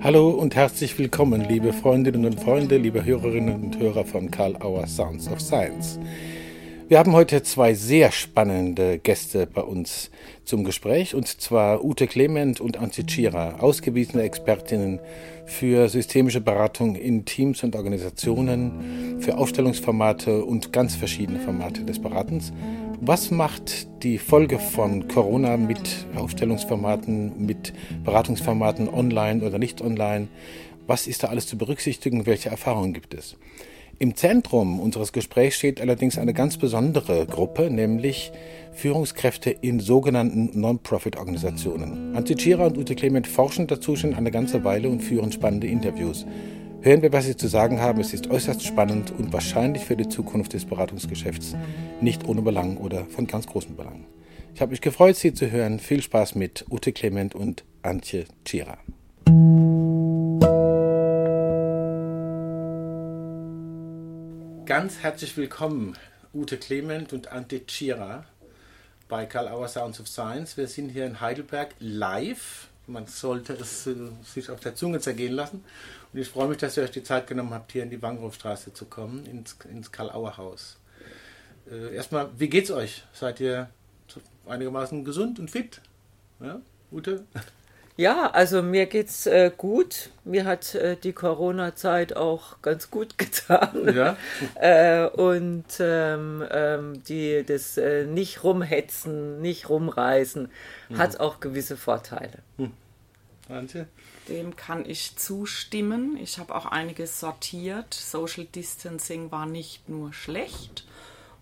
Hallo und herzlich willkommen, liebe Freundinnen und Freunde, liebe Hörerinnen und Hörer von Karl Auer Sounds of Science. Wir haben heute zwei sehr spannende Gäste bei uns zum Gespräch, und zwar Ute Clement und Antje Tschira, ausgewiesene Expertinnen für systemische Beratung in Teams und Organisationen, für Aufstellungsformate und ganz verschiedene Formate des Beratens. Was macht die Folge von Corona mit Aufstellungsformaten, mit Beratungsformaten online oder nicht online? Was ist da alles zu berücksichtigen? Welche Erfahrungen gibt es? Im Zentrum unseres Gesprächs steht allerdings eine ganz besondere Gruppe, nämlich Führungskräfte in sogenannten Non-Profit-Organisationen. Antje Tschira und Ute Clement forschen dazu schon eine ganze Weile und führen spannende Interviews. Hören wir, was Sie zu sagen haben. Es ist äußerst spannend und wahrscheinlich für die Zukunft des Beratungsgeschäfts nicht ohne Belang oder von ganz großem Belang. Ich habe mich gefreut, Sie zu hören. Viel Spaß mit Ute Clement und Antje Tschira. Ganz herzlich willkommen, Ute Clement und Antje Tschira bei Karl Auer Sounds of Science. Wir sind hier in Heidelberg live. Man sollte es äh, sich auf der Zunge zergehen lassen. Und ich freue mich, dass ihr euch die Zeit genommen habt, hier in die Wangerhofstraße zu kommen, ins, ins Karl-Auer-Haus. Äh, erstmal, wie geht's euch? Seid ihr einigermaßen gesund und fit? Ja, Ute? Ja, also mir geht's äh, gut. Mir hat äh, die Corona-Zeit auch ganz gut getan. Ja. äh, und ähm, ähm, die, das äh, nicht rumhetzen, nicht rumreisen, mhm. hat auch gewisse Vorteile. Mhm. Antje? Dem kann ich zustimmen. Ich habe auch einiges sortiert. Social Distancing war nicht nur schlecht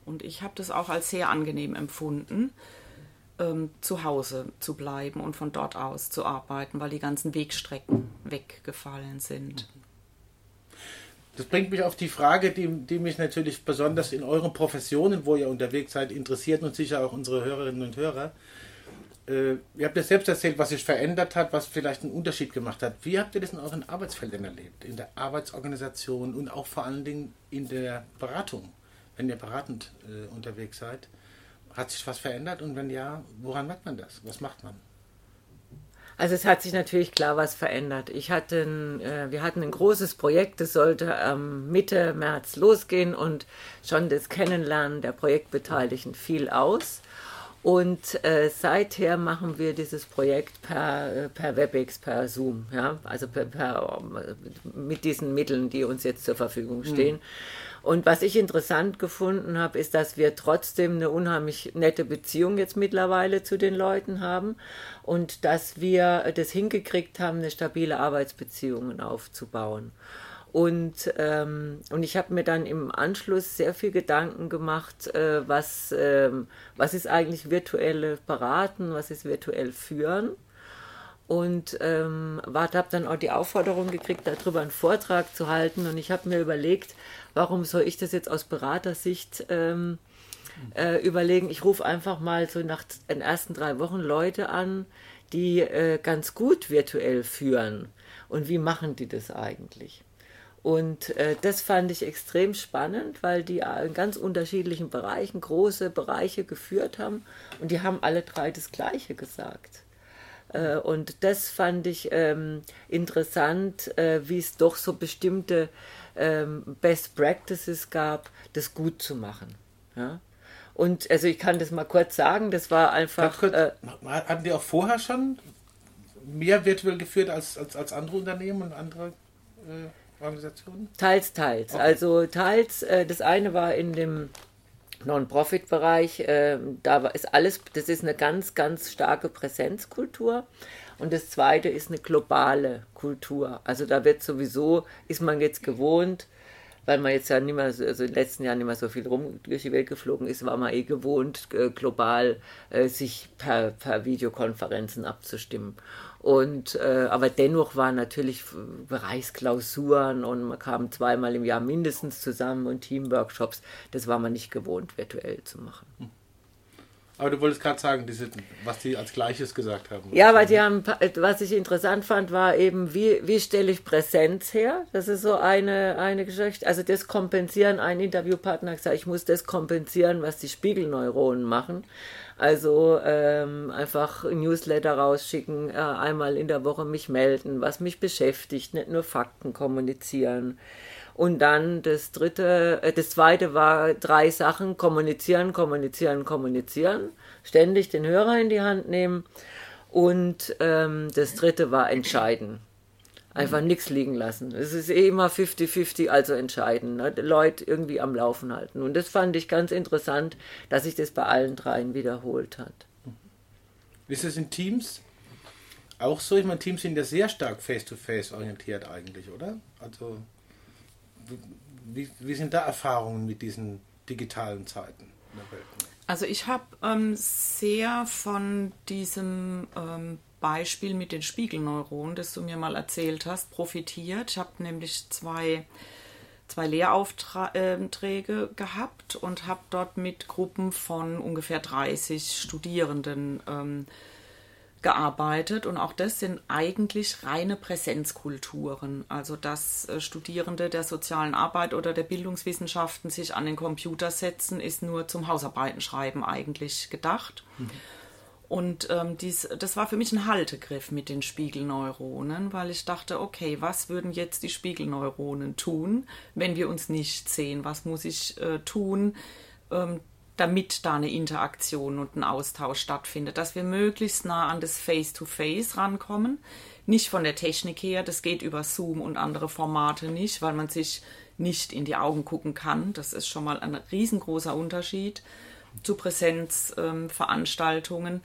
und ich habe das auch als sehr angenehm empfunden, ähm, zu Hause zu bleiben und von dort aus zu arbeiten, weil die ganzen Wegstrecken weggefallen sind. Das bringt mich auf die Frage, die, die mich natürlich besonders in euren Professionen, wo ihr unterwegs seid, interessiert und sicher auch unsere Hörerinnen und Hörer. Äh, ihr habt ja selbst erzählt, was sich verändert hat, was vielleicht einen Unterschied gemacht hat. Wie habt ihr das in euren Arbeitsfeldern erlebt? In der Arbeitsorganisation und auch vor allen Dingen in der Beratung, wenn ihr beratend äh, unterwegs seid? Hat sich was verändert und wenn ja, woran merkt man das? Was macht man? Also es hat sich natürlich klar was verändert. Ich hatte ein, äh, wir hatten ein großes Projekt, das sollte ähm, Mitte März losgehen und schon das Kennenlernen der Projektbeteiligten fiel aus. Und äh, seither machen wir dieses Projekt per, äh, per WebEx, per Zoom, ja, also per, per, mit diesen Mitteln, die uns jetzt zur Verfügung hm. stehen. Mhm. Und was ich interessant gefunden habe, ist, dass wir trotzdem eine unheimlich nette Beziehung jetzt mittlerweile zu den Leuten haben und dass wir das hingekriegt haben, eine stabile Arbeitsbeziehung aufzubauen. Und, ähm, und ich habe mir dann im Anschluss sehr viel Gedanken gemacht, äh, was, ähm, was ist eigentlich virtuelle Beraten, was ist virtuell Führen. Und ähm, habe dann auch die Aufforderung gekriegt, darüber einen Vortrag zu halten. Und ich habe mir überlegt, warum soll ich das jetzt aus Beratersicht ähm, äh, überlegen? Ich rufe einfach mal so nach den ersten drei Wochen Leute an, die äh, ganz gut virtuell führen. Und wie machen die das eigentlich? Und äh, das fand ich extrem spannend, weil die in ganz unterschiedlichen Bereichen große Bereiche geführt haben und die haben alle drei das Gleiche gesagt. Äh, und das fand ich ähm, interessant, äh, wie es doch so bestimmte ähm, Best Practices gab, das gut zu machen. Ja? Und also ich kann das mal kurz sagen, das war einfach. Kurz, äh, hatten die auch vorher schon mehr virtuell geführt als, als, als andere Unternehmen und andere? Äh Organisationen? Teils, teils. Okay. Also teils, äh, das eine war in dem Non-Profit-Bereich, äh, da ist alles, das ist eine ganz, ganz starke Präsenzkultur. Und das zweite ist eine globale Kultur. Also da wird sowieso, ist man jetzt gewohnt, weil man jetzt ja nicht mehr, also in den letzten Jahren nicht mehr so viel rum durch die Welt geflogen ist, war man eh gewohnt, äh, global äh, sich per, per Videokonferenzen abzustimmen. Und, äh, aber dennoch waren natürlich Bereichsklausuren und man kam zweimal im Jahr mindestens zusammen und Teamworkshops. Das war man nicht gewohnt, virtuell zu machen. Hm. Aber du wolltest gerade sagen, diese, was die als Gleiches gesagt haben. Ja, weil die haben, was ich interessant fand, war eben, wie, wie stelle ich Präsenz her? Das ist so eine, eine Geschichte. Also das kompensieren, ein Interviewpartner hat gesagt, ich muss das kompensieren, was die Spiegelneuronen machen. Also ähm, einfach Newsletter rausschicken, äh, einmal in der Woche mich melden, was mich beschäftigt, nicht nur Fakten kommunizieren. Und dann das dritte, äh, das zweite war drei Sachen, kommunizieren, kommunizieren, kommunizieren, ständig den Hörer in die Hand nehmen. Und ähm, das dritte war entscheiden. Einfach mhm. nichts liegen lassen. Es ist eh immer 50-50, also entscheiden. Ne? Leute irgendwie am Laufen halten. Und das fand ich ganz interessant, dass sich das bei allen dreien wiederholt hat. Wie ist es in Teams? Auch so, ich meine, Teams sind ja sehr stark face-to-face -face orientiert eigentlich, oder? Also wie, wie sind da Erfahrungen mit diesen digitalen Zeiten in der Welt? Also ich habe ähm, sehr von diesem ähm, Beispiel mit den Spiegelneuronen, das du mir mal erzählt hast, profitiert. Ich habe nämlich zwei, zwei Lehraufträge gehabt und habe dort mit Gruppen von ungefähr 30 Studierenden ähm, gearbeitet und auch das sind eigentlich reine Präsenzkulturen. Also dass äh, Studierende der sozialen Arbeit oder der Bildungswissenschaften sich an den Computer setzen, ist nur zum Hausarbeiten schreiben eigentlich gedacht. Mhm. Und ähm, dies, das war für mich ein Haltegriff mit den Spiegelneuronen, weil ich dachte, okay, was würden jetzt die Spiegelneuronen tun, wenn wir uns nicht sehen? Was muss ich äh, tun, ähm, damit da eine Interaktion und ein Austausch stattfindet, dass wir möglichst nah an das Face-to-Face -face rankommen. Nicht von der Technik her, das geht über Zoom und andere Formate nicht, weil man sich nicht in die Augen gucken kann. Das ist schon mal ein riesengroßer Unterschied zu Präsenzveranstaltungen.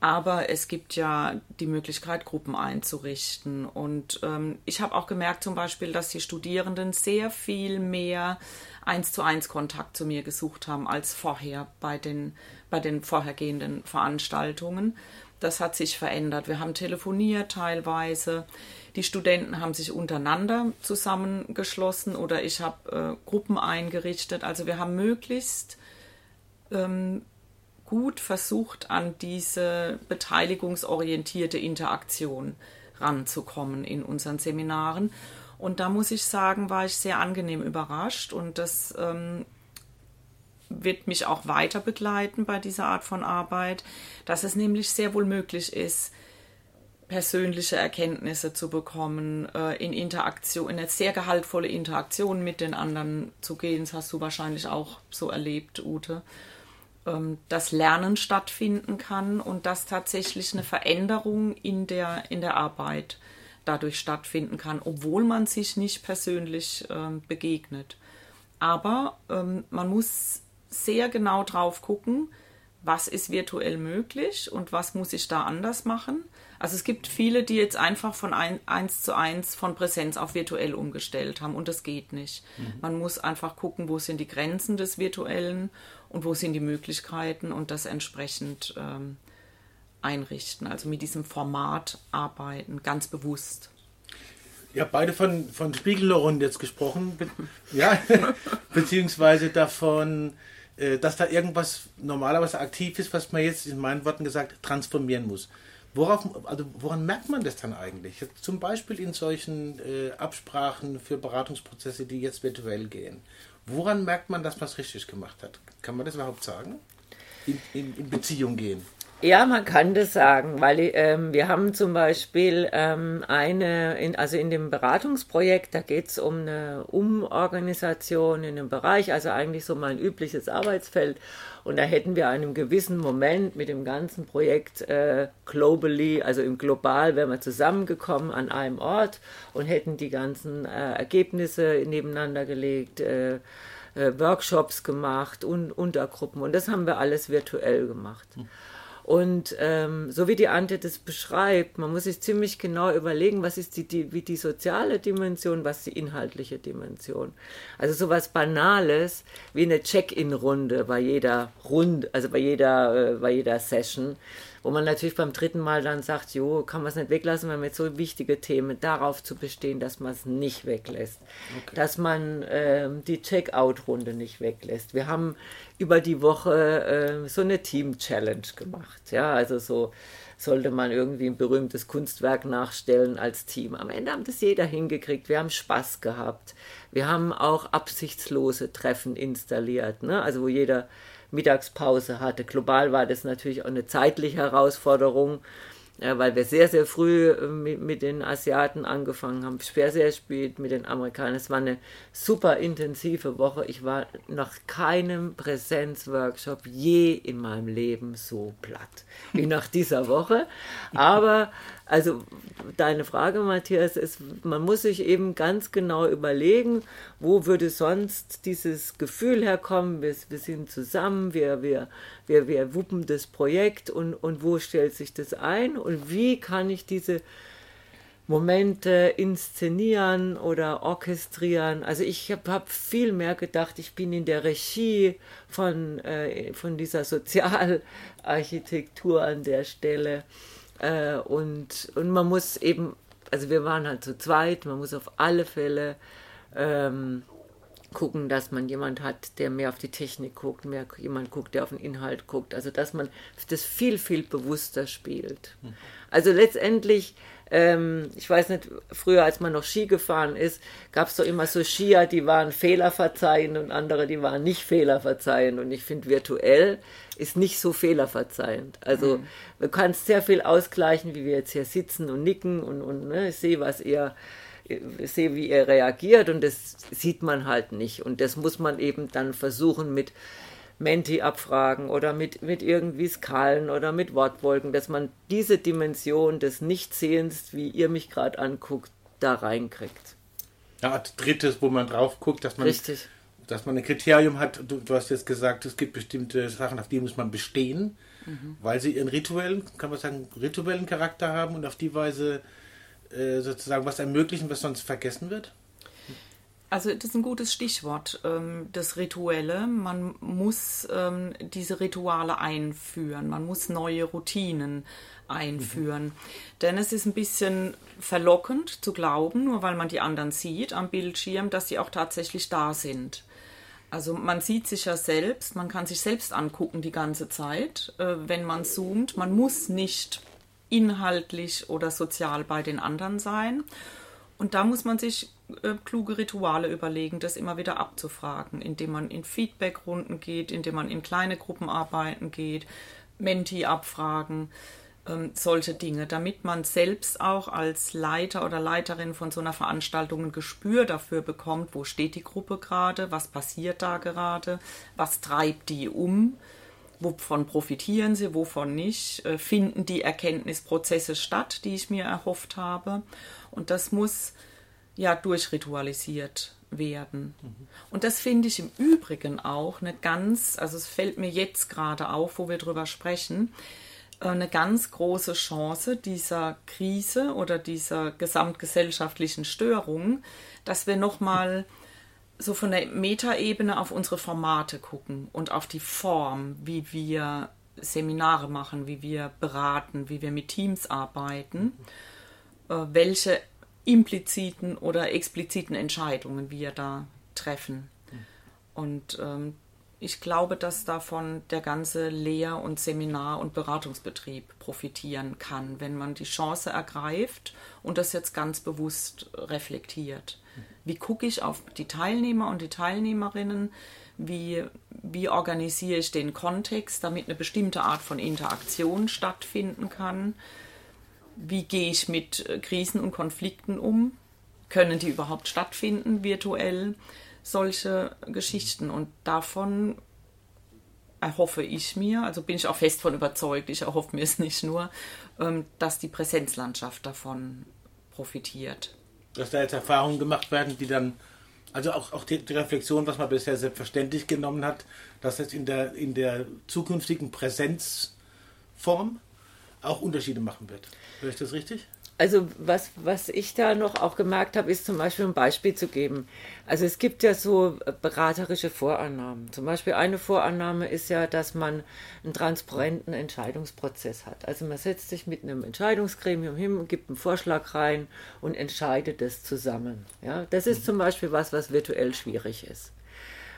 Aber es gibt ja die Möglichkeit, Gruppen einzurichten. Und ähm, ich habe auch gemerkt zum Beispiel, dass die Studierenden sehr viel mehr eins zu eins Kontakt zu mir gesucht haben als vorher bei den, bei den vorhergehenden Veranstaltungen. Das hat sich verändert. Wir haben telefoniert teilweise. Die Studenten haben sich untereinander zusammengeschlossen oder ich habe äh, Gruppen eingerichtet. Also wir haben möglichst ähm, gut versucht, an diese beteiligungsorientierte Interaktion ranzukommen in unseren Seminaren. Und da muss ich sagen, war ich sehr angenehm überrascht und das ähm, wird mich auch weiter begleiten bei dieser Art von Arbeit, dass es nämlich sehr wohl möglich ist, persönliche Erkenntnisse zu bekommen, äh, in Interaktion, in eine sehr gehaltvolle Interaktion mit den anderen zu gehen. Das hast du wahrscheinlich auch so erlebt, Ute. Ähm, dass Lernen stattfinden kann und dass tatsächlich eine Veränderung in der, in der Arbeit dadurch stattfinden kann, obwohl man sich nicht persönlich ähm, begegnet. Aber ähm, man muss sehr genau drauf gucken, was ist virtuell möglich und was muss ich da anders machen. Also es gibt viele, die jetzt einfach von ein, eins zu eins von Präsenz auf virtuell umgestellt haben und das geht nicht. Mhm. Man muss einfach gucken, wo sind die Grenzen des Virtuellen und wo sind die Möglichkeiten und das entsprechend ähm, einrichten, also mit diesem Format arbeiten, ganz bewusst. Ihr habt beide von, von Spiegelneuronen jetzt gesprochen, be ja, beziehungsweise davon, äh, dass da irgendwas normalerweise aktiv ist, was man jetzt in meinen Worten gesagt transformieren muss. Worauf, also woran merkt man das dann eigentlich? Zum Beispiel in solchen äh, Absprachen für Beratungsprozesse, die jetzt virtuell gehen. Woran merkt man, dass man es richtig gemacht hat? Kann man das überhaupt sagen? In, in, in Beziehung gehen. Ja, man kann das sagen, weil ähm, wir haben zum Beispiel ähm, eine, in, also in dem Beratungsprojekt, da geht es um eine Umorganisation in einem Bereich, also eigentlich so mein übliches Arbeitsfeld. Und da hätten wir einem gewissen Moment mit dem ganzen Projekt äh, globally, also im Global, wären wir zusammengekommen an einem Ort und hätten die ganzen äh, Ergebnisse nebeneinander gelegt. Äh, äh Workshops gemacht und Untergruppen und das haben wir alles virtuell gemacht. Und ähm, so wie die Ante das beschreibt, man muss sich ziemlich genau überlegen, was ist die, die, wie die soziale Dimension, was die inhaltliche Dimension. Also sowas Banales wie eine Check-in-Runde bei jeder Runde, also bei jeder, äh, bei jeder Session, wo man natürlich beim dritten Mal dann sagt, jo, kann man es nicht weglassen, wenn man jetzt so wichtige Themen darauf zu bestehen, dass man es nicht weglässt. Okay. Dass man äh, die Check-out-Runde nicht weglässt. Wir haben über die Woche äh, so eine Team-Challenge gemacht. Ja, also so sollte man irgendwie ein berühmtes Kunstwerk nachstellen als Team. Am Ende haben das jeder hingekriegt. Wir haben Spaß gehabt. Wir haben auch absichtslose Treffen installiert, ne? also wo jeder Mittagspause hatte. Global war das natürlich auch eine zeitliche Herausforderung ja, weil wir sehr, sehr früh äh, mit, mit, den Asiaten angefangen haben, sehr, sehr spät mit den Amerikanern. Es war eine super intensive Woche. Ich war nach keinem Präsenzworkshop je in meinem Leben so platt wie nach dieser Woche. Aber also deine Frage, Matthias, ist, man muss sich eben ganz genau überlegen, wo würde sonst dieses Gefühl herkommen, wir, wir sind zusammen, wir, wir, wir, wir wuppen das Projekt und, und wo stellt sich das ein und wie kann ich diese Momente inszenieren oder orchestrieren. Also ich habe hab viel mehr gedacht, ich bin in der Regie von, äh, von dieser Sozialarchitektur an der Stelle. Äh, und, und man muss eben, also wir waren halt zu zweit, man muss auf alle Fälle ähm, gucken, dass man jemand hat, der mehr auf die Technik guckt, mehr jemand guckt, der auf den Inhalt guckt. Also dass man das viel, viel bewusster spielt. Hm. Also letztendlich ähm, ich weiß nicht, früher, als man noch Ski gefahren ist, gab es doch immer so Skier, die waren fehlerverzeihend und andere, die waren nicht fehlerverzeihend. Und ich finde, virtuell ist nicht so fehlerverzeihend. Also mhm. du kannst sehr viel ausgleichen, wie wir jetzt hier sitzen und nicken und, und ne, ich sehe, was ihr sehe, wie ihr reagiert und das sieht man halt nicht. Und das muss man eben dann versuchen mit Menti abfragen oder mit, mit irgendwie Skalen oder mit Wortwolken, dass man diese Dimension des Nichtsehens, wie ihr mich gerade anguckt, da reinkriegt. Ja, drittes, wo man drauf guckt, dass man, Richtig. dass man ein Kriterium hat. Du, du hast jetzt gesagt, es gibt bestimmte Sachen, auf die muss man bestehen, mhm. weil sie ihren rituellen, kann man sagen, rituellen Charakter haben und auf die Weise äh, sozusagen was ermöglichen, was sonst vergessen wird. Also das ist ein gutes Stichwort, ähm, das Rituelle. Man muss ähm, diese Rituale einführen, man muss neue Routinen einführen. Mhm. Denn es ist ein bisschen verlockend zu glauben, nur weil man die anderen sieht am Bildschirm, dass sie auch tatsächlich da sind. Also man sieht sich ja selbst, man kann sich selbst angucken die ganze Zeit, äh, wenn man zoomt. Man muss nicht inhaltlich oder sozial bei den anderen sein. Und da muss man sich äh, kluge Rituale überlegen, das immer wieder abzufragen, indem man in Feedbackrunden geht, indem man in kleine Gruppenarbeiten geht, Menti abfragen, ähm, solche Dinge, damit man selbst auch als Leiter oder Leiterin von so einer Veranstaltung ein Gespür dafür bekommt, wo steht die Gruppe gerade, was passiert da gerade, was treibt die um, wovon profitieren sie, wovon nicht, äh, finden die Erkenntnisprozesse statt, die ich mir erhofft habe. Und das muss ja durchritualisiert werden. Mhm. Und das finde ich im Übrigen auch eine ganz, also es fällt mir jetzt gerade auf, wo wir drüber sprechen, äh, eine ganz große Chance dieser Krise oder dieser gesamtgesellschaftlichen Störung, dass wir nochmal so von der Metaebene auf unsere Formate gucken und auf die Form, wie wir Seminare machen, wie wir beraten, wie wir mit Teams arbeiten, äh, welche impliziten oder expliziten Entscheidungen wir da treffen. Und ähm, ich glaube, dass davon der ganze Lehr- und Seminar- und Beratungsbetrieb profitieren kann, wenn man die Chance ergreift und das jetzt ganz bewusst reflektiert. Wie gucke ich auf die Teilnehmer und die Teilnehmerinnen? Wie, wie organisiere ich den Kontext, damit eine bestimmte Art von Interaktion stattfinden kann? Wie gehe ich mit äh, Krisen und Konflikten um? Können die überhaupt stattfinden virtuell? Solche Geschichten. Und davon erhoffe ich mir, also bin ich auch fest von überzeugt, ich erhoffe mir es nicht nur, ähm, dass die Präsenzlandschaft davon profitiert. Dass da jetzt Erfahrungen gemacht werden, die dann, also auch, auch die, die Reflexion, was man bisher selbstverständlich genommen hat, dass es in der, in der zukünftigen Präsenzform auch Unterschiede machen wird. Höre ich das richtig? also was, was ich da noch auch gemerkt habe, ist zum Beispiel ein Beispiel zu geben. Also es gibt ja so beraterische Vorannahmen. Zum Beispiel eine Vorannahme ist ja, dass man einen transparenten Entscheidungsprozess hat. Also man setzt sich mit einem Entscheidungsgremium hin, gibt einen Vorschlag rein und entscheidet das zusammen. Ja, das ist zum Beispiel was, was virtuell schwierig ist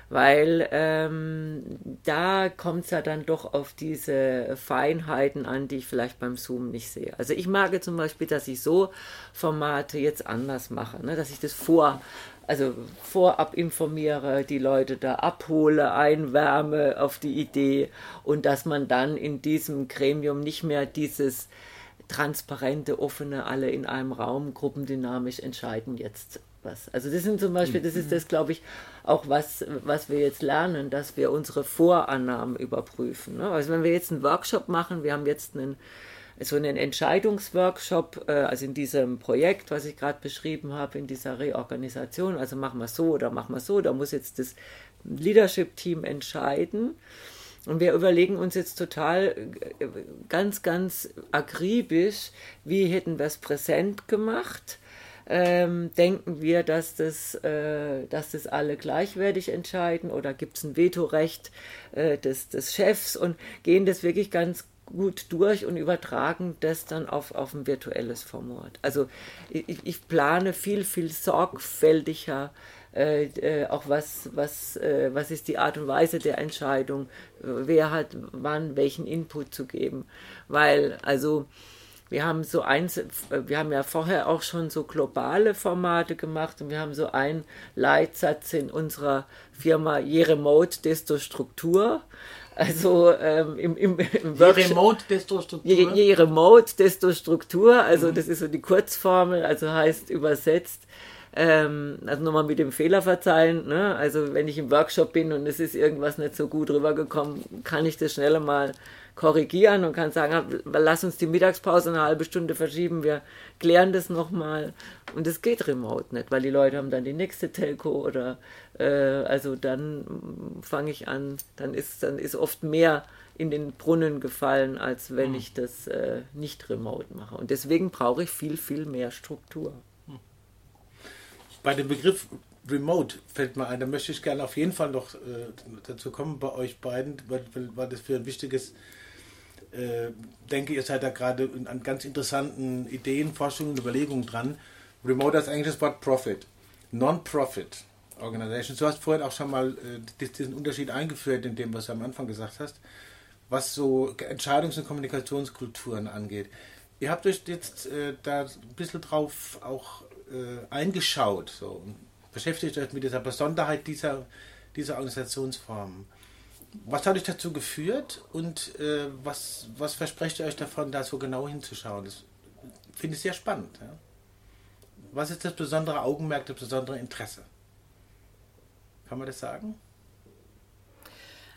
weil ähm, da kommt es ja dann doch auf diese Feinheiten an, die ich vielleicht beim Zoom nicht sehe. Also ich mag zum Beispiel, dass ich so Formate jetzt anders mache, ne? dass ich das vor, also vorab informiere, die Leute da abhole, einwärme auf die Idee und dass man dann in diesem Gremium nicht mehr dieses transparente, offene, alle in einem Raum, gruppendynamisch entscheiden jetzt was. Also das sind zum Beispiel, das ist das, glaube ich, auch was, was wir jetzt lernen, dass wir unsere Vorannahmen überprüfen. Ne? Also wenn wir jetzt einen Workshop machen, wir haben jetzt einen, so einen Entscheidungsworkshop, äh, also in diesem Projekt, was ich gerade beschrieben habe, in dieser Reorganisation, also machen wir so oder machen wir so, da muss jetzt das Leadership-Team entscheiden. Und wir überlegen uns jetzt total äh, ganz, ganz akribisch, wie hätten wir es präsent gemacht ähm, denken wir, dass das, äh, dass das alle gleichwertig entscheiden oder gibt es ein Vetorecht äh, des, des Chefs und gehen das wirklich ganz gut durch und übertragen das dann auf, auf ein virtuelles Format. Also ich, ich plane viel, viel sorgfältiger äh, äh, auch was, was, äh, was ist die Art und Weise der Entscheidung, wer hat wann welchen Input zu geben. Weil, also wir haben so eins, wir haben ja vorher auch schon so globale Formate gemacht und wir haben so einen Leitsatz in unserer Firma, je remote, desto Struktur. Also ähm, im, im, im Workshop, je remote, desto Struktur. Je, je remote, desto Struktur. Also mhm. das ist so die Kurzformel, also heißt übersetzt, ähm, also nochmal mit dem Fehler verzeihen. Ne? Also wenn ich im Workshop bin und es ist irgendwas nicht so gut rübergekommen, kann ich das schneller mal korrigieren und kann sagen, lass uns die Mittagspause eine halbe Stunde verschieben, wir klären das nochmal. Und es geht remote nicht, weil die Leute haben dann die nächste Telco oder äh, also dann fange ich an, dann ist, dann ist oft mehr in den Brunnen gefallen, als wenn mhm. ich das äh, nicht remote mache. Und deswegen brauche ich viel, viel mehr Struktur. Bei dem Begriff Remote fällt mir ein, da möchte ich gerne auf jeden Fall noch äh, dazu kommen bei euch beiden, weil, weil das für ein wichtiges äh, denke, ihr seid da gerade an ganz interessanten Ideen, Forschungen und Überlegungen dran. Remote ist eigentlich das Wort Profit. Non-Profit Organizations. Du hast vorhin auch schon mal äh, diesen Unterschied eingeführt in dem, was du am Anfang gesagt hast, was so Entscheidungs- und Kommunikationskulturen angeht. Ihr habt euch jetzt äh, da ein bisschen drauf auch äh, eingeschaut so, und beschäftigt euch mit dieser Besonderheit dieser, dieser Organisationsformen. Was hat euch dazu geführt und äh, was, was versprecht ihr euch davon, da so genau hinzuschauen? Das finde ich sehr spannend. Ja? Was ist das besondere Augenmerk, das besondere Interesse? Kann man das sagen?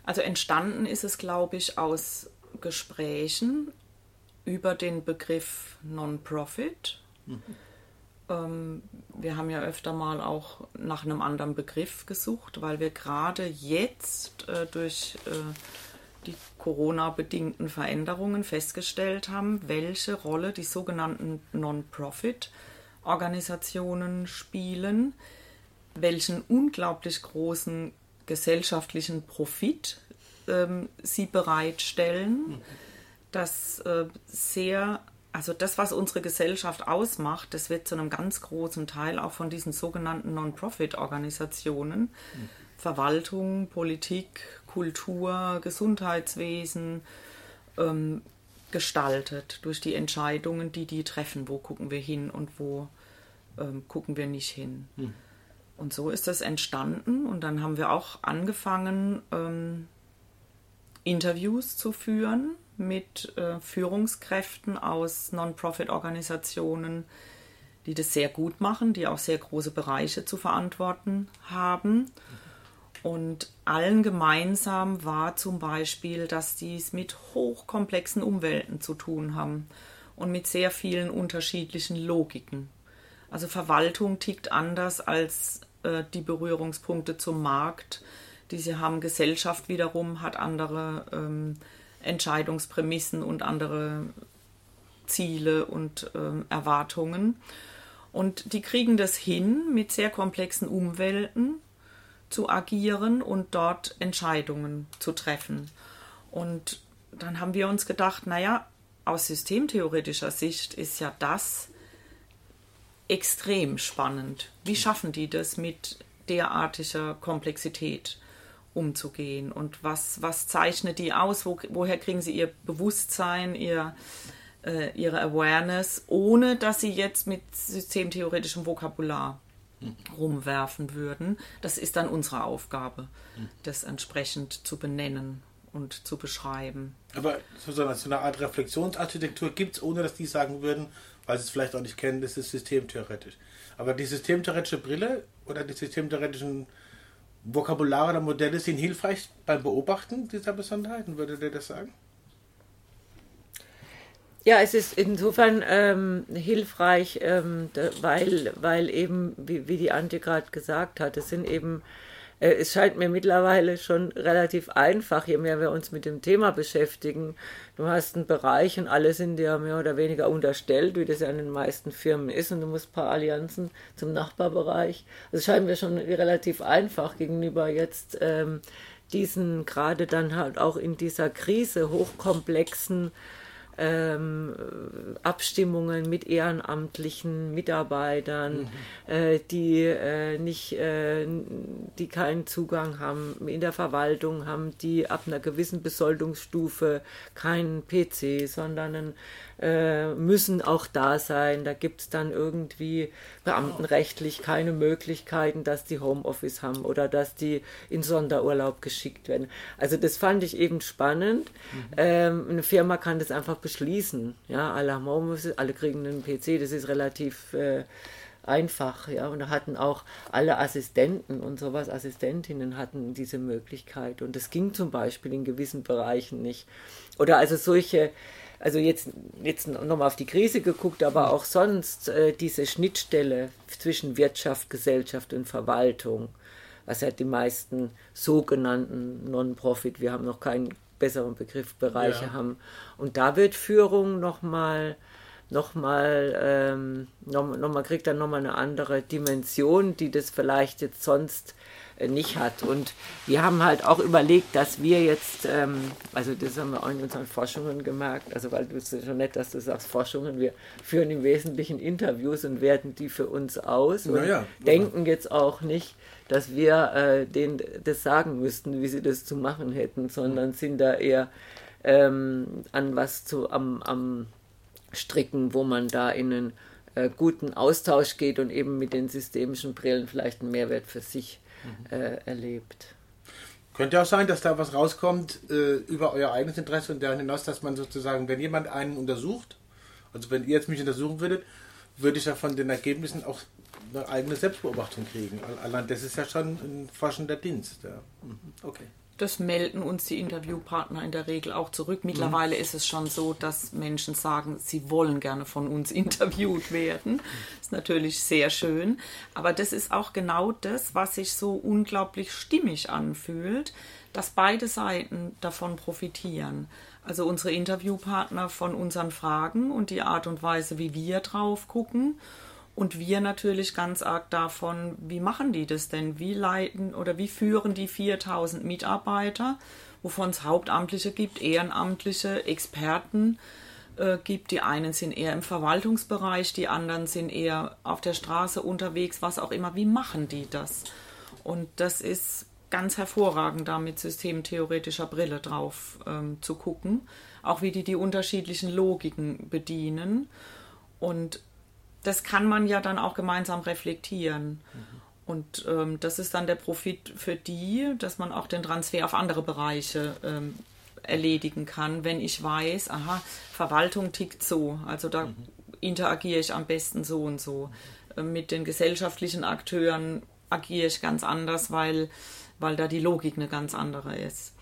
Also entstanden ist es, glaube ich, aus Gesprächen über den Begriff Non-Profit. Mhm. Ähm, wir haben ja öfter mal auch nach einem anderen Begriff gesucht, weil wir gerade jetzt äh, durch äh, die Corona-bedingten Veränderungen festgestellt haben, welche Rolle die sogenannten Non-Profit-Organisationen spielen, welchen unglaublich großen gesellschaftlichen Profit ähm, sie bereitstellen, mhm. dass äh, sehr also das, was unsere Gesellschaft ausmacht, das wird zu einem ganz großen Teil auch von diesen sogenannten Non-Profit-Organisationen, mhm. Verwaltung, Politik, Kultur, Gesundheitswesen, ähm, gestaltet durch die Entscheidungen, die die treffen. Wo gucken wir hin und wo ähm, gucken wir nicht hin. Mhm. Und so ist das entstanden und dann haben wir auch angefangen, ähm, Interviews zu führen mit äh, Führungskräften aus Non-Profit-Organisationen, die das sehr gut machen, die auch sehr große Bereiche zu verantworten haben. Und allen gemeinsam war zum Beispiel, dass die es mit hochkomplexen Umwelten zu tun haben und mit sehr vielen unterschiedlichen Logiken. Also Verwaltung tickt anders als äh, die Berührungspunkte zum Markt, die sie haben. Gesellschaft wiederum hat andere ähm, Entscheidungsprämissen und andere Ziele und ähm, Erwartungen. Und die kriegen das hin, mit sehr komplexen Umwelten zu agieren und dort Entscheidungen zu treffen. Und dann haben wir uns gedacht, naja, aus systemtheoretischer Sicht ist ja das extrem spannend. Wie schaffen die das mit derartiger Komplexität umzugehen? Und was, was zeichnet die aus? Wo, woher kriegen sie ihr Bewusstsein, ihr, äh, ihre Awareness, ohne dass sie jetzt mit systemtheoretischem Vokabular rumwerfen würden? Das ist dann unsere Aufgabe, das entsprechend zu benennen und zu beschreiben. Aber so eine Art Reflexionsarchitektur gibt es, ohne dass die sagen würden, weil sie es vielleicht auch nicht kennen, das ist systemtheoretisch. Aber die systemtheoretische Brille oder die systemtheoretischen Vokabulare oder Modelle sind hilfreich beim Beobachten dieser Besonderheiten, würde der das sagen? Ja, es ist insofern ähm, hilfreich, ähm, weil, weil eben, wie, wie die Antje gerade gesagt hat, es sind eben es scheint mir mittlerweile schon relativ einfach, je mehr wir uns mit dem Thema beschäftigen. Du hast einen Bereich und alle sind dir mehr oder weniger unterstellt, wie das ja in den meisten Firmen ist, und du musst ein paar Allianzen zum Nachbarbereich. Also es scheint mir schon relativ einfach gegenüber jetzt ähm, diesen, gerade dann halt auch in dieser Krise, hochkomplexen ähm, Abstimmungen mit ehrenamtlichen Mitarbeitern, mhm. äh, die äh, nicht, äh, die keinen Zugang haben in der Verwaltung, haben die ab einer gewissen Besoldungsstufe keinen PC, sondern einen äh, müssen auch da sein. Da gibt es dann irgendwie beamtenrechtlich keine Möglichkeiten, dass die Homeoffice haben oder dass die in Sonderurlaub geschickt werden. Also das fand ich eben spannend. Mhm. Ähm, eine Firma kann das einfach beschließen. Ja, alle haben Homeoffice, alle kriegen einen PC, das ist relativ äh, einfach, ja, und da hatten auch alle Assistenten und sowas, Assistentinnen hatten diese Möglichkeit und das ging zum Beispiel in gewissen Bereichen nicht. Oder also solche also jetzt, jetzt nochmal auf die Krise geguckt, aber auch sonst äh, diese Schnittstelle zwischen Wirtschaft, Gesellschaft und Verwaltung, was ja die meisten sogenannten Non-Profit, wir haben noch keinen besseren Begriff, Bereiche ja. haben. Und da wird Führung nochmal nochmal, ähm, noch, noch mal kriegt dann nochmal eine andere Dimension, die das vielleicht jetzt sonst nicht hat. Und wir haben halt auch überlegt, dass wir jetzt, ähm, also das haben wir auch in unseren Forschungen gemerkt, also weil du es schon nett, dass du sagst Forschungen, wir führen im Wesentlichen Interviews und werten die für uns aus und ja, denken jetzt auch nicht, dass wir äh, denen das sagen müssten, wie sie das zu machen hätten, sondern sind da eher ähm, an was zu am, am Stricken, wo man da in einen äh, guten Austausch geht und eben mit den systemischen Brillen vielleicht einen Mehrwert für sich mhm. äh, erlebt. Könnte auch sein, dass da was rauskommt äh, über euer eigenes Interesse und darüber hinaus, dass man sozusagen, wenn jemand einen untersucht, also wenn ihr jetzt mich untersuchen würdet, würde ich ja von den Ergebnissen auch eine eigene Selbstbeobachtung kriegen. Allein das ist ja schon ein forschender Dienst. Ja. Mhm. Okay das melden uns die Interviewpartner in der Regel auch zurück. Mittlerweile mhm. ist es schon so, dass Menschen sagen, sie wollen gerne von uns interviewt werden. Das ist natürlich sehr schön. Aber das ist auch genau das, was sich so unglaublich stimmig anfühlt, dass beide Seiten davon profitieren. Also unsere Interviewpartner von unseren Fragen und die Art und Weise, wie wir drauf gucken und wir natürlich ganz arg davon, wie machen die das denn? Wie leiten oder wie führen die 4000 Mitarbeiter, wovon es Hauptamtliche gibt, Ehrenamtliche, Experten äh, gibt. Die einen sind eher im Verwaltungsbereich, die anderen sind eher auf der Straße unterwegs, was auch immer. Wie machen die das? Und das ist ganz hervorragend, da mit systemtheoretischer Brille drauf ähm, zu gucken. Auch wie die die unterschiedlichen Logiken bedienen. Und das kann man ja dann auch gemeinsam reflektieren. Mhm. Und ähm, das ist dann der Profit für die, dass man auch den Transfer auf andere Bereiche ähm, erledigen kann, wenn ich weiß, aha, Verwaltung tickt so, also da mhm. interagiere ich am besten so und so. Ähm, mit den gesellschaftlichen Akteuren agiere ich ganz anders, weil, weil da die Logik eine ganz andere ist.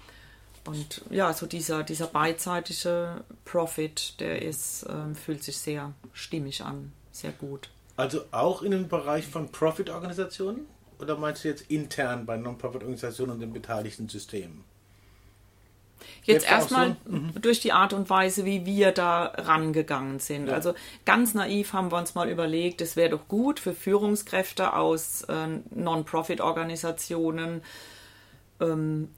Und ja, so dieser, dieser beidseitige Profit, der ist, ähm, fühlt sich sehr stimmig an sehr gut. Also auch in dem Bereich von Profit-Organisationen? Oder meinst du jetzt intern bei Non-Profit-Organisationen und den beteiligten Systemen? Jetzt erstmal so? mhm. durch die Art und Weise, wie wir da rangegangen sind. Ja. Also ganz naiv haben wir uns mal überlegt, es wäre doch gut für Führungskräfte aus äh, Non-Profit-Organisationen ähm,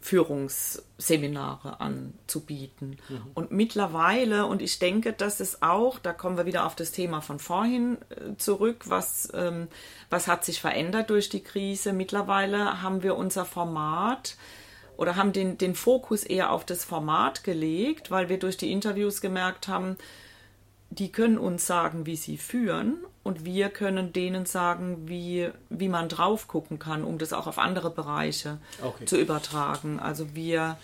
Führungsseminare anzubieten. Mhm. Und mittlerweile, und ich denke, dass es auch, da kommen wir wieder auf das Thema von vorhin äh, zurück, was, ähm, was hat sich verändert durch die Krise. Mittlerweile haben wir unser Format oder haben den, den Fokus eher auf das Format gelegt, weil wir durch die Interviews gemerkt haben, die können uns sagen, wie sie führen und wir können denen sagen, wie, wie man drauf gucken kann, um das auch auf andere Bereiche okay. zu übertragen. Also wir,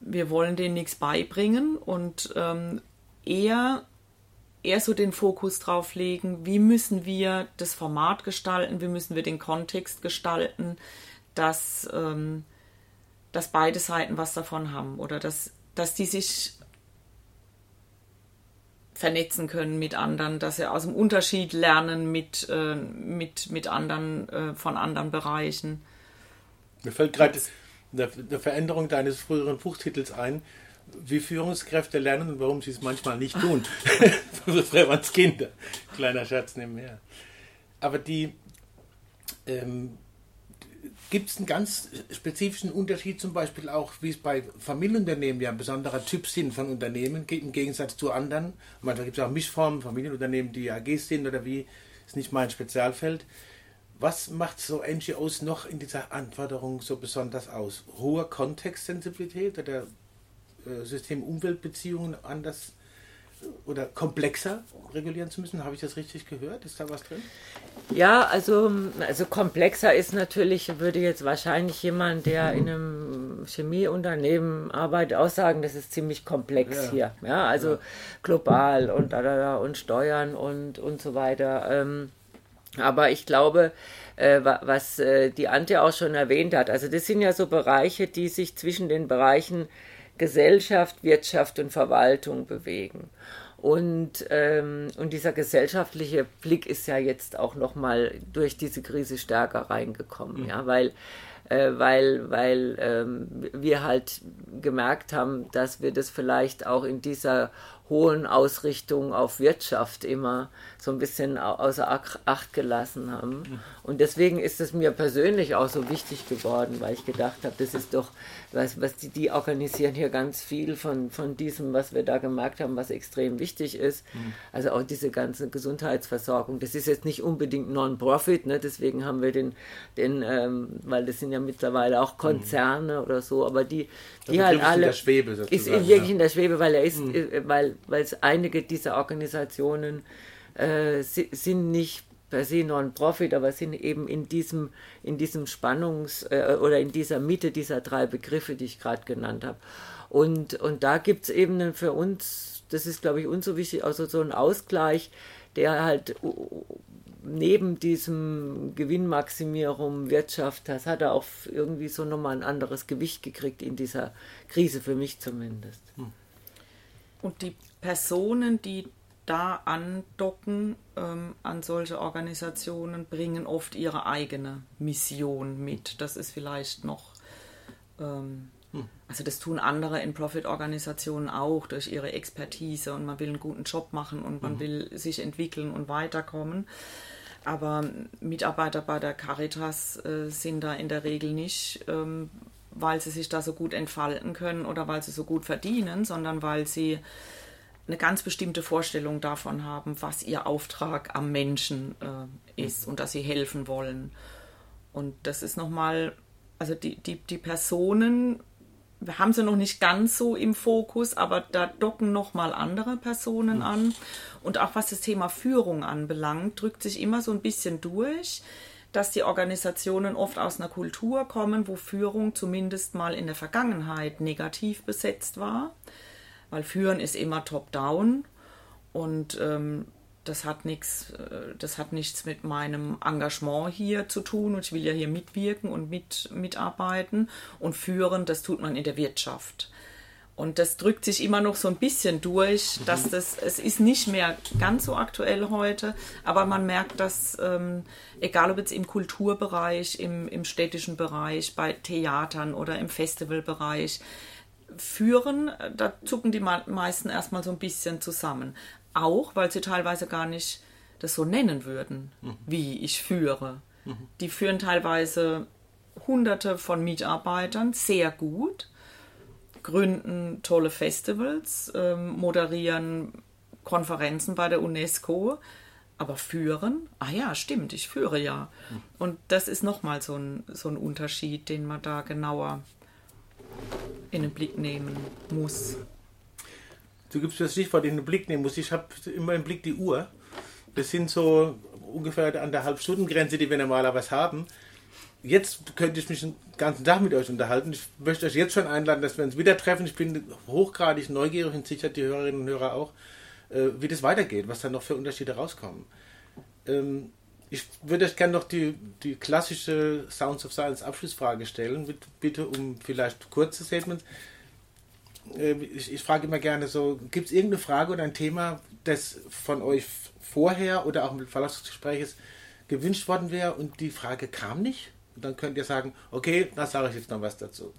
wir wollen denen nichts beibringen und ähm, eher, eher so den Fokus drauf legen, wie müssen wir das Format gestalten, wie müssen wir den Kontext gestalten, dass ähm, dass beide Seiten was davon haben oder dass, dass die sich vernetzen können mit anderen, dass sie aus dem Unterschied lernen mit, äh, mit, mit anderen äh, von anderen Bereichen. Mir fällt gerade eine, Veränderung deines früheren Buchtitels ein, wie Führungskräfte lernen und warum sie es manchmal nicht tun. Früher waren es Kinder. Kleiner Scherz nebenher. Aber die, ähm, Gibt es einen ganz spezifischen Unterschied zum Beispiel auch, wie es bei Familienunternehmen ja ein besonderer Typ sind von Unternehmen im Gegensatz zu anderen? Manchmal gibt es auch Mischformen, Familienunternehmen, die AGs sind oder wie, ist nicht mein Spezialfeld. Was macht so NGOs noch in dieser Anforderung so besonders aus? Hohe Kontextsensibilität oder äh, System-Umweltbeziehungen anders oder komplexer regulieren zu müssen. Habe ich das richtig gehört? Ist da was drin? Ja, also, also komplexer ist natürlich, würde jetzt wahrscheinlich jemand, der in einem Chemieunternehmen arbeitet, auch sagen, das ist ziemlich komplex ja. hier. Ja, also ja. global und, und Steuern und, und so weiter. Ähm, aber ich glaube, äh, was äh, die Ante auch schon erwähnt hat, also das sind ja so Bereiche, die sich zwischen den Bereichen Gesellschaft, Wirtschaft und Verwaltung bewegen. Und, ähm, und dieser gesellschaftliche Blick ist ja jetzt auch nochmal durch diese Krise stärker reingekommen, mhm. ja, weil, äh, weil, weil ähm, wir halt gemerkt haben, dass wir das vielleicht auch in dieser hohen Ausrichtung auf Wirtschaft immer so ein bisschen außer Acht gelassen haben. Mhm. Und deswegen ist es mir persönlich auch so wichtig geworden, weil ich gedacht habe, das ist doch, was, was die, die organisieren hier ganz viel von, von diesem, was wir da gemerkt haben, was extrem wichtig ist. Mhm. Also auch diese ganze Gesundheitsversorgung. Das ist jetzt nicht unbedingt Non-Profit, ne? deswegen haben wir den, den ähm, weil das sind ja mittlerweile auch Konzerne mhm. oder so, aber die, die also halt alle. In der Schwebe sozusagen, ist wirklich ja. in der Schwebe, weil er ist, mhm. Äh, weil, weil einige dieser Organisationen äh, sind nicht per se Non-Profit, aber sind eben in diesem, in diesem Spannungs- äh, oder in dieser Mitte dieser drei Begriffe, die ich gerade genannt habe. Und, und da gibt es eben für uns, das ist glaube ich uns so wichtig, also so ein Ausgleich, der halt neben diesem Gewinnmaximierung Wirtschaft, das hat er auch irgendwie so nochmal ein anderes Gewicht gekriegt in dieser Krise, für mich zumindest. Hm. Und die Personen, die da andocken ähm, an solche Organisationen, bringen oft ihre eigene Mission mit. Das ist vielleicht noch, ähm, hm. also das tun andere in Profit-Organisationen auch durch ihre Expertise und man will einen guten Job machen und man hm. will sich entwickeln und weiterkommen. Aber Mitarbeiter bei der Caritas äh, sind da in der Regel nicht, ähm, weil sie sich da so gut entfalten können oder weil sie so gut verdienen, sondern weil sie eine ganz bestimmte Vorstellung davon haben, was ihr Auftrag am Menschen äh, ist und dass sie helfen wollen. Und das ist nochmal, also die, die, die Personen, wir haben sie noch nicht ganz so im Fokus, aber da docken nochmal andere Personen mhm. an. Und auch was das Thema Führung anbelangt, drückt sich immer so ein bisschen durch, dass die Organisationen oft aus einer Kultur kommen, wo Führung zumindest mal in der Vergangenheit negativ besetzt war weil Führen ist immer top-down und ähm, das hat nichts, äh, das hat nichts mit meinem Engagement hier zu tun und ich will ja hier mitwirken und mit, mitarbeiten und führen, das tut man in der Wirtschaft. Und das drückt sich immer noch so ein bisschen durch, dass das, es ist nicht mehr ganz so aktuell heute, aber man merkt, dass, ähm, egal ob jetzt im Kulturbereich, im, im städtischen Bereich, bei Theatern oder im Festivalbereich, führen, da zucken die meisten erstmal so ein bisschen zusammen. Auch, weil sie teilweise gar nicht das so nennen würden, mhm. wie ich führe. Mhm. Die führen teilweise hunderte von Mitarbeitern sehr gut gründen tolle Festivals, ähm, moderieren Konferenzen bei der UNESCO, aber führen, ah ja, stimmt, ich führe ja. Und das ist nochmal so ein, so ein Unterschied, den man da genauer in den Blick nehmen muss. Du gibst das Stichwort in den Blick nehmen muss. Ich habe immer im Blick die Uhr. Das sind so ungefähr an der Halbstundengrenze, die wir normalerweise haben jetzt könnte ich mich den ganzen Tag mit euch unterhalten. Ich möchte euch jetzt schon einladen, dass wir uns wieder treffen. Ich bin hochgradig neugierig und sicher die Hörerinnen und Hörer auch, äh, wie das weitergeht, was da noch für Unterschiede rauskommen. Ähm, ich würde euch gerne noch die, die klassische Sounds of Science Abschlussfrage stellen, bitte um vielleicht kurze Statements. Äh, ich, ich, frage immer gerne so, gibt es irgendeine Frage oder ein Thema, das von euch vorher oder auch im Verlauf des gewünscht worden wäre und die Frage kam nicht? Und dann könnt ihr sagen, okay, da sage ich jetzt noch was dazu.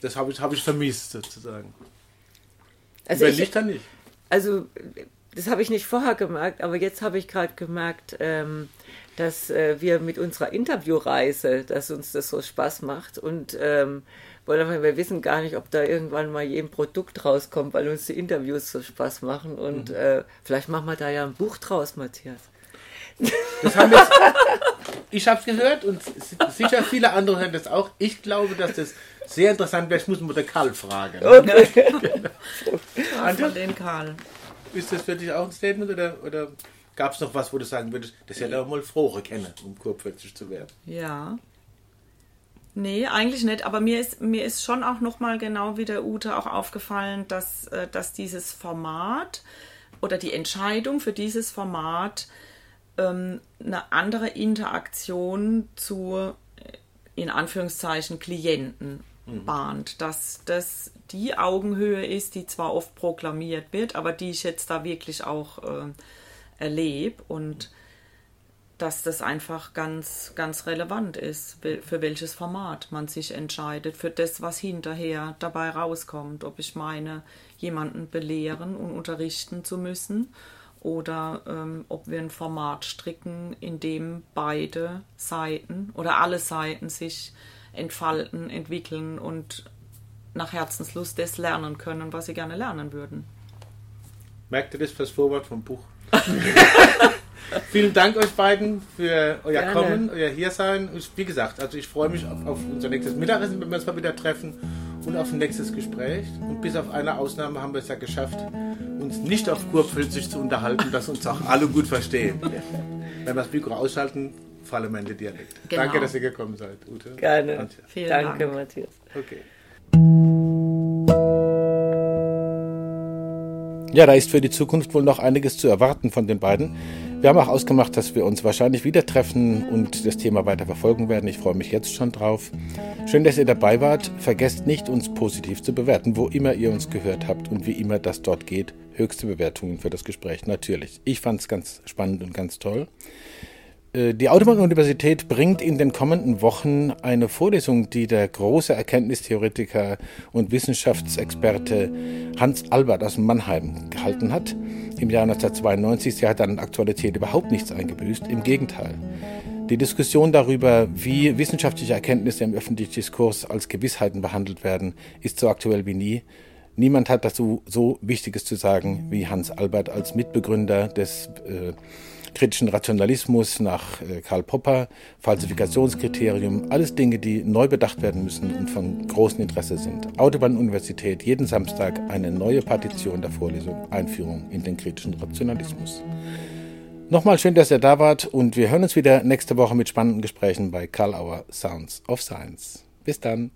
Das habe ich, hab ich vermisst, sozusagen. Also Wenn ich, nicht, dann nicht. Also, das habe ich nicht vorher gemerkt, aber jetzt habe ich gerade gemerkt, ähm, dass äh, wir mit unserer Interviewreise, dass uns das so Spaß macht und ähm, wir wissen gar nicht, ob da irgendwann mal jedem Produkt rauskommt, weil uns die Interviews so Spaß machen und mhm. äh, vielleicht machen wir da ja ein Buch draus, Matthias. Das haben jetzt, ich habe es gehört und sicher viele andere hören das auch. Ich glaube, dass das sehr interessant wäre. Ich muss mal den Karl fragen. Okay. genau. den Karl. Ist das für dich auch ein Statement oder, oder gab es noch was, wo du sagen würdest, das hätte auch mal frohe kennen, um kurpfälzig zu werden? Ja. Nee, eigentlich nicht, aber mir ist, mir ist schon auch nochmal genau wie der Ute auch aufgefallen, dass, äh, dass dieses Format oder die Entscheidung für dieses Format ähm, eine andere Interaktion zu, äh, in Anführungszeichen, Klienten mhm. bahnt. Dass das die Augenhöhe ist, die zwar oft proklamiert wird, aber die ich jetzt da wirklich auch äh, erlebe und dass das einfach ganz, ganz relevant ist, für welches Format man sich entscheidet, für das, was hinterher dabei rauskommt. Ob ich meine, jemanden belehren und unterrichten zu müssen oder ähm, ob wir ein Format stricken, in dem beide Seiten oder alle Seiten sich entfalten, entwickeln und nach Herzenslust das lernen können, was sie gerne lernen würden. Merkt ihr das fürs Vorwort vom Buch? Vielen Dank euch beiden für euer Gerne. Kommen, euer Hiersein. Wie gesagt, also ich freue mich auf, auf unser nächstes Mittagessen, wenn wir uns mal wieder treffen und auf ein nächstes Gespräch. Und bis auf eine Ausnahme haben wir es ja geschafft, uns nicht auf Kurpfälzisch zu unterhalten, dass uns auch alle gut verstehen. Wenn wir das Mikro ausschalten, fallen wir in den Dialekt. Genau. Danke, dass ihr gekommen seid, Ute. Gerne. Antje. Vielen Danke, Dank. Matthias. Okay. Ja, da ist für die Zukunft wohl noch einiges zu erwarten von den beiden. Wir haben auch ausgemacht, dass wir uns wahrscheinlich wieder treffen und das Thema weiter verfolgen werden. Ich freue mich jetzt schon drauf. Schön, dass ihr dabei wart. Vergesst nicht, uns positiv zu bewerten, wo immer ihr uns gehört habt und wie immer das dort geht. Höchste Bewertungen für das Gespräch, natürlich. Ich fand es ganz spannend und ganz toll. Äh, die Autobahn-Universität bringt in den kommenden Wochen eine Vorlesung, die der große Erkenntnistheoretiker und Wissenschaftsexperte Hans Albert aus Mannheim gehalten hat. Im Jahr 1992 sie hat an Aktualität überhaupt nichts eingebüßt, im Gegenteil. Die Diskussion darüber, wie wissenschaftliche Erkenntnisse im öffentlichen Diskurs als Gewissheiten behandelt werden, ist so aktuell wie nie. Niemand hat dazu so Wichtiges zu sagen wie Hans Albert als Mitbegründer des äh, kritischen Rationalismus nach äh, Karl Popper, Falsifikationskriterium, alles Dinge, die neu bedacht werden müssen und von großem Interesse sind. Autobahn-Universität, jeden Samstag eine neue Partition der Vorlesung Einführung in den kritischen Rationalismus. Nochmal schön, dass ihr da wart und wir hören uns wieder nächste Woche mit spannenden Gesprächen bei Karl Auer Sounds of Science. Bis dann.